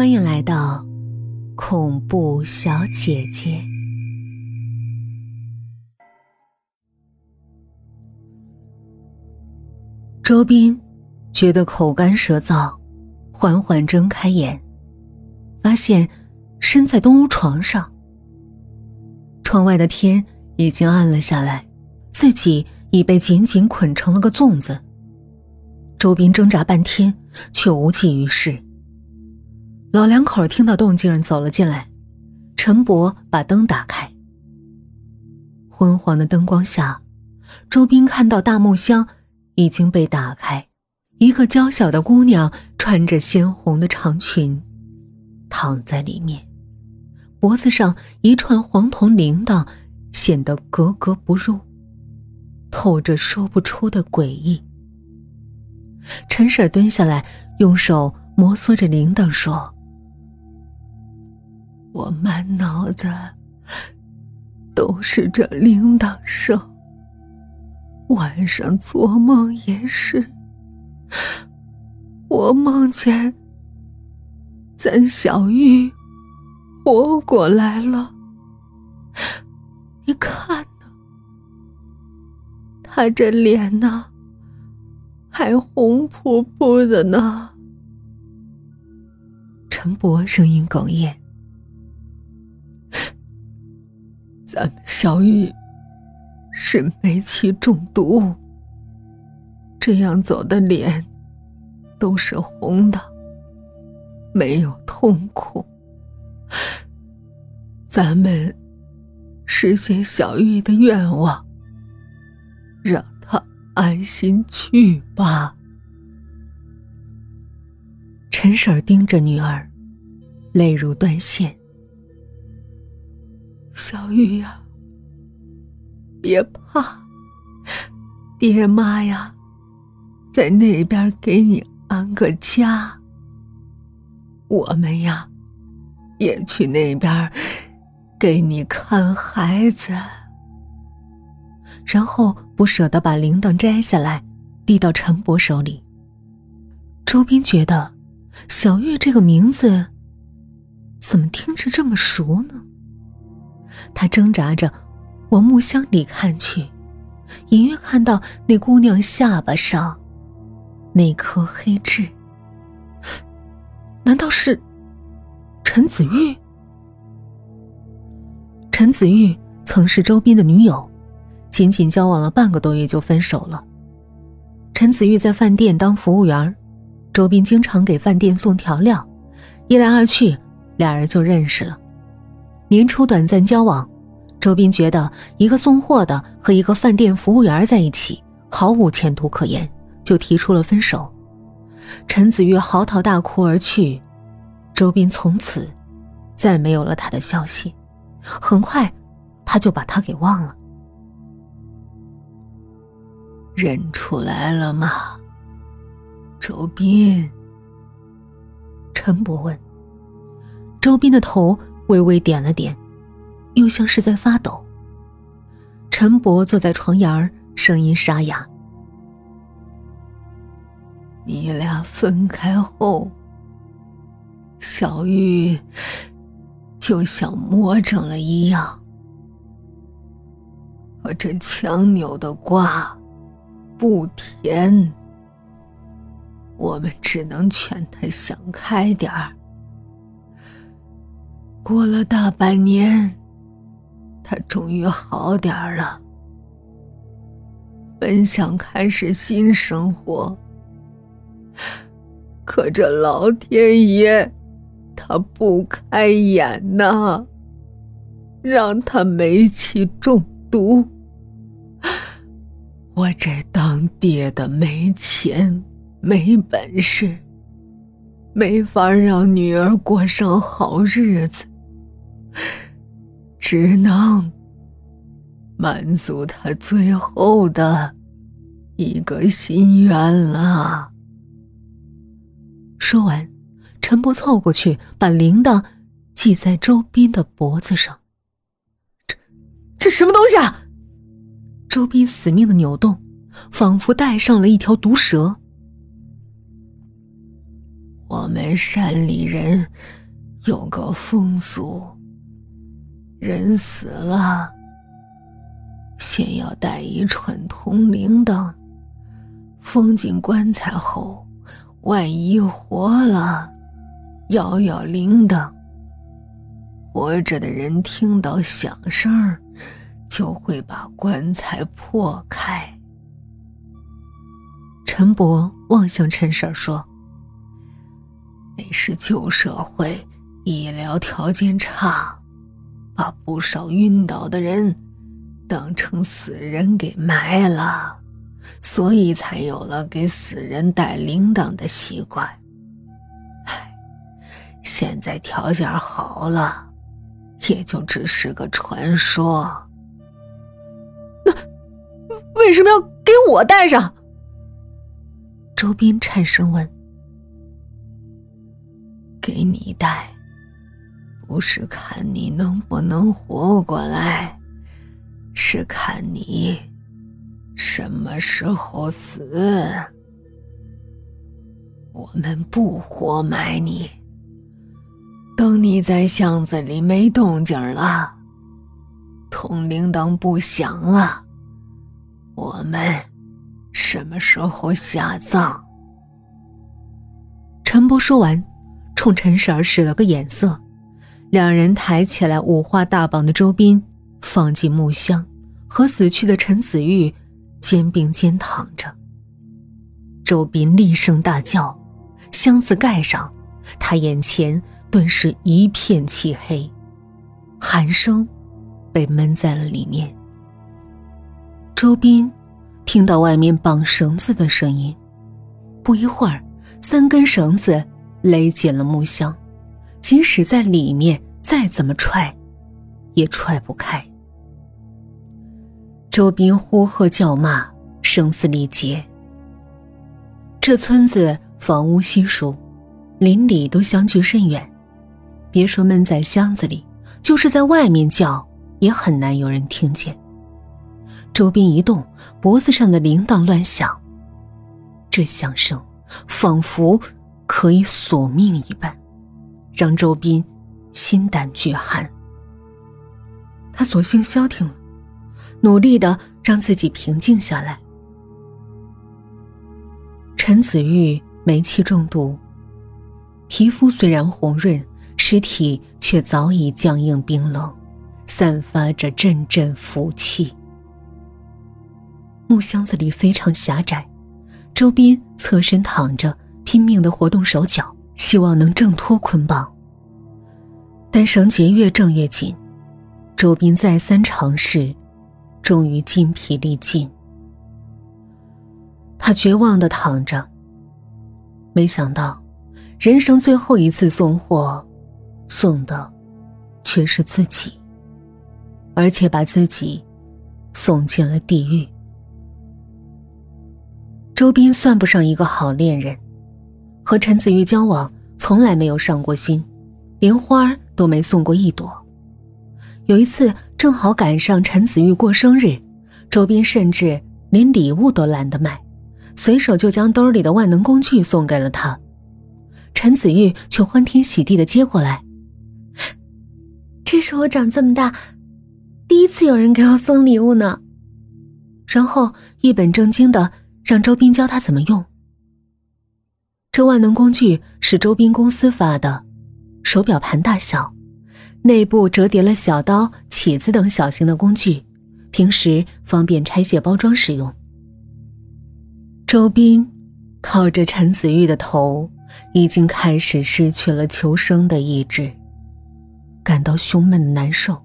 欢迎来到恐怖小姐姐。周斌觉得口干舌燥，缓缓睁开眼，发现身在东屋床上。窗外的天已经暗了下来，自己已被紧紧捆成了个粽子。周斌挣扎半天，却无济于事。老两口听到动静走了进来，陈伯把灯打开。昏黄的灯光下，周斌看到大木箱。已经被打开，一个娇小的姑娘穿着鲜红的长裙，躺在里面，脖子上一串黄铜铃铛显得格格不入，透着说不出的诡异。陈婶蹲下来，用手摩挲着铃铛说：“我满脑子都是这铃铛声。”晚上做梦也是，我梦见咱小玉活过来了。你看呢，她这脸呢，还红扑扑的呢。陈伯声音哽咽：“小玉。”是煤气中毒，这样走的脸都是红的，没有痛苦。咱们实现小玉的愿望，让她安心去吧。陈婶盯着女儿，泪如断线。小玉呀。别怕，爹妈呀，在那边给你安个家。我们呀，也去那边给你看孩子。然后不舍得把铃铛摘下来，递到陈伯手里。周斌觉得小玉这个名字怎么听着这么熟呢？他挣扎着。往木箱里看去，隐约看到那姑娘下巴上那颗黑痣。难道是陈子玉？陈子玉曾是周斌的女友，仅仅交往了半个多月就分手了。陈子玉在饭店当服务员，周斌经常给饭店送调料，一来二去，俩人就认识了。年初短暂交往。周斌觉得一个送货的和一个饭店服务员在一起毫无前途可言，就提出了分手。陈子玉嚎啕大哭而去，周斌从此再没有了他的消息。很快，他就把他给忘了。认出来了吗？周斌。陈伯问。周斌的头微微点了点。又像是在发抖。陈伯坐在床沿儿，声音沙哑：“你俩分开后，小玉就像魔怔了一样，我这强扭的瓜不甜，我们只能劝他想开点儿。过了大半年。”他终于好点了，本想开始新生活，可这老天爷他不开眼呐，让他煤气中毒。我这当爹的没钱没本事，没法让女儿过上好日子。只能满足他最后的一个心愿了。说完，陈伯凑过去，把铃铛系在周斌的脖子上。这，这什么东西啊？周斌死命的扭动，仿佛带上了一条毒蛇。我们山里人有个风俗，人死了，先要带一串铜铃铛，封进棺材后，万一活了，摇摇铃铛，活着的人听到响声就会把棺材破开。陈伯望向陈婶说。那是旧社会，医疗条件差，把不少晕倒的人当成死人给埋了，所以才有了给死人带铃铛的习惯。唉，现在条件好了，也就只是个传说。那为什么要给我带上？周斌颤声问。给你带，不是看你能不能活过来，是看你什么时候死。我们不活埋你，等你在巷子里没动静了，铜铃铛不响了，我们什么时候下葬？陈波说完。冲陈婶儿使了个眼色，两人抬起来五花大绑的周斌，放进木箱，和死去的陈子玉肩并肩躺着。周斌厉声大叫，箱子盖上，他眼前顿时一片漆黑，寒声被闷在了里面。周斌听到外面绑绳子的声音，不一会儿，三根绳子。勒紧了木箱，即使在里面再怎么踹，也踹不开。周斌呼喝叫骂，声嘶力竭。这村子房屋稀疏，邻里都相距甚远，别说闷在箱子里，就是在外面叫，也很难有人听见。周斌一动，脖子上的铃铛乱响，这响声仿佛……可以索命一般，让周斌心胆俱寒。他索性消停了，努力的让自己平静下来。陈子玉煤气中毒，皮肤虽然红润，尸体却早已僵硬冰冷，散发着阵阵腐气。木箱子里非常狭窄，周斌侧身躺着。拼命的活动手脚，希望能挣脱捆绑。但绳结越挣越紧，周斌再三尝试，终于筋疲力尽。他绝望的躺着，没想到，人生最后一次送货，送的却是自己，而且把自己送进了地狱。周斌算不上一个好恋人。和陈子玉交往，从来没有上过心，连花都没送过一朵。有一次正好赶上陈子玉过生日，周斌甚至连礼物都懒得买，随手就将兜里的万能工具送给了他。陈子玉却欢天喜地的接过来：“这是我长这么大第一次有人给我送礼物呢。”然后一本正经的让周斌教他怎么用。这万能工具是周斌公司发的，手表盘大小，内部折叠了小刀、起子等小型的工具，平时方便拆卸包装使用。周斌靠着陈子玉的头，已经开始失去了求生的意志，感到胸闷难受，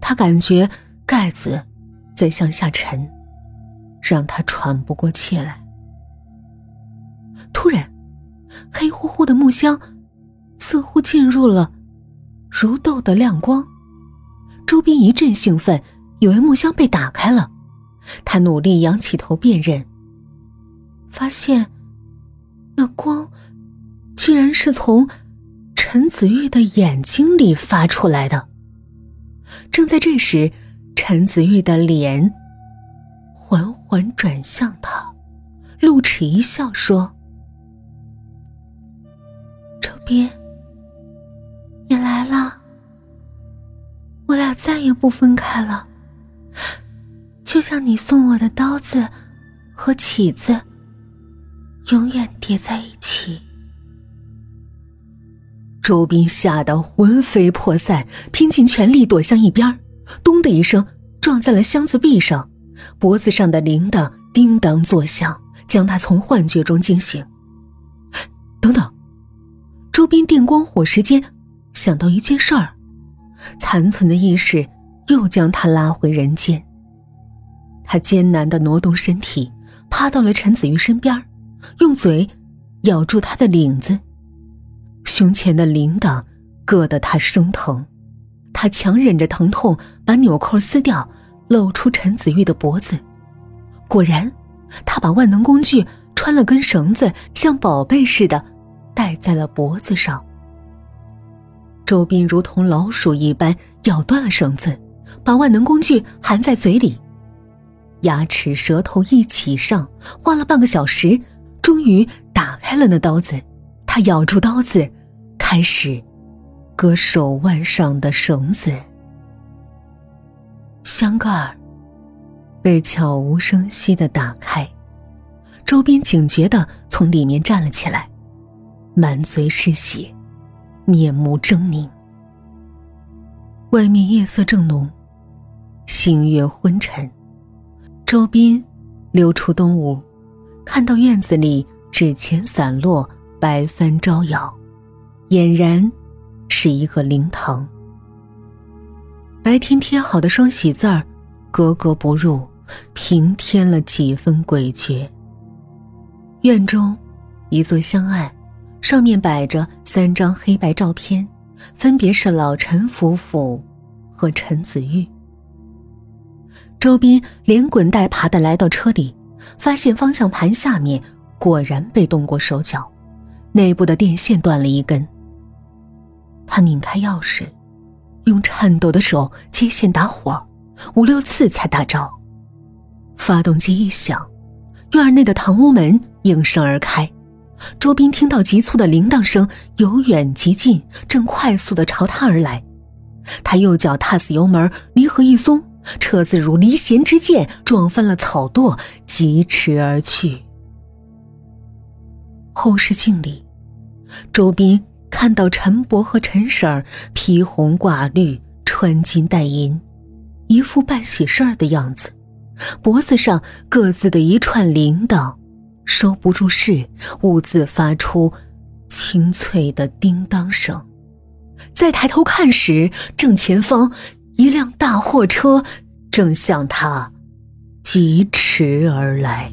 他感觉盖子在向下沉，让他喘不过气来。突然，黑乎乎的木箱似乎进入了如豆的亮光。周斌一阵兴奋，以为木箱被打开了。他努力仰起头辨认，发现那光居然是从陈子玉的眼睛里发出来的。正在这时，陈子玉的脸缓缓转向他，露齿一笑，说。斌，你来了，我俩再也不分开了，就像你送我的刀子和起子，永远叠在一起。周斌吓得魂飞魄散，拼尽全力躲向一边，咚的一声撞在了箱子壁上，脖子上的铃铛叮当作响，将他从幻觉中惊醒。等等。周斌电光火石间想到一件事儿，残存的意识又将他拉回人间。他艰难的挪动身体，趴到了陈子玉身边，用嘴咬住他的领子。胸前的铃铛硌得他生疼，他强忍着疼痛把纽扣撕掉，露出陈子玉的脖子。果然，他把万能工具穿了根绳子，像宝贝似的。戴在了脖子上。周斌如同老鼠一般咬断了绳子，把万能工具含在嘴里，牙齿舌头一起上，花了半个小时，终于打开了那刀子。他咬住刀子，开始割手腕上的绳子。箱盖儿被悄无声息的打开，周斌警觉的从里面站了起来。满嘴是血，面目狰狞。外面夜色正浓，星月昏沉。周斌溜出东屋，看到院子里纸钱散落，白帆招摇，俨然是一个灵堂。白天贴好的双喜字儿，格格不入，平添了几分诡谲。院中，一座香案。上面摆着三张黑白照片，分别是老陈夫妇和陈子玉。周斌连滚带爬的来到车里，发现方向盘下面果然被动过手脚，内部的电线断了一根。他拧开钥匙，用颤抖的手接线打火，五六次才打着。发动机一响，院内的堂屋门应声而开。周斌听到急促的铃铛声由远及近，正快速的朝他而来。他右脚踏死油门，离合一松，车子如离弦之箭，撞翻了草垛，疾驰而去。后视镜里，周斌看到陈伯和陈婶儿披红挂绿，穿金戴银，一副办喜事儿的样子，脖子上各自的一串铃铛。收不住势，兀自发出清脆的叮当声。再抬头看时，正前方一辆大货车正向他疾驰而来。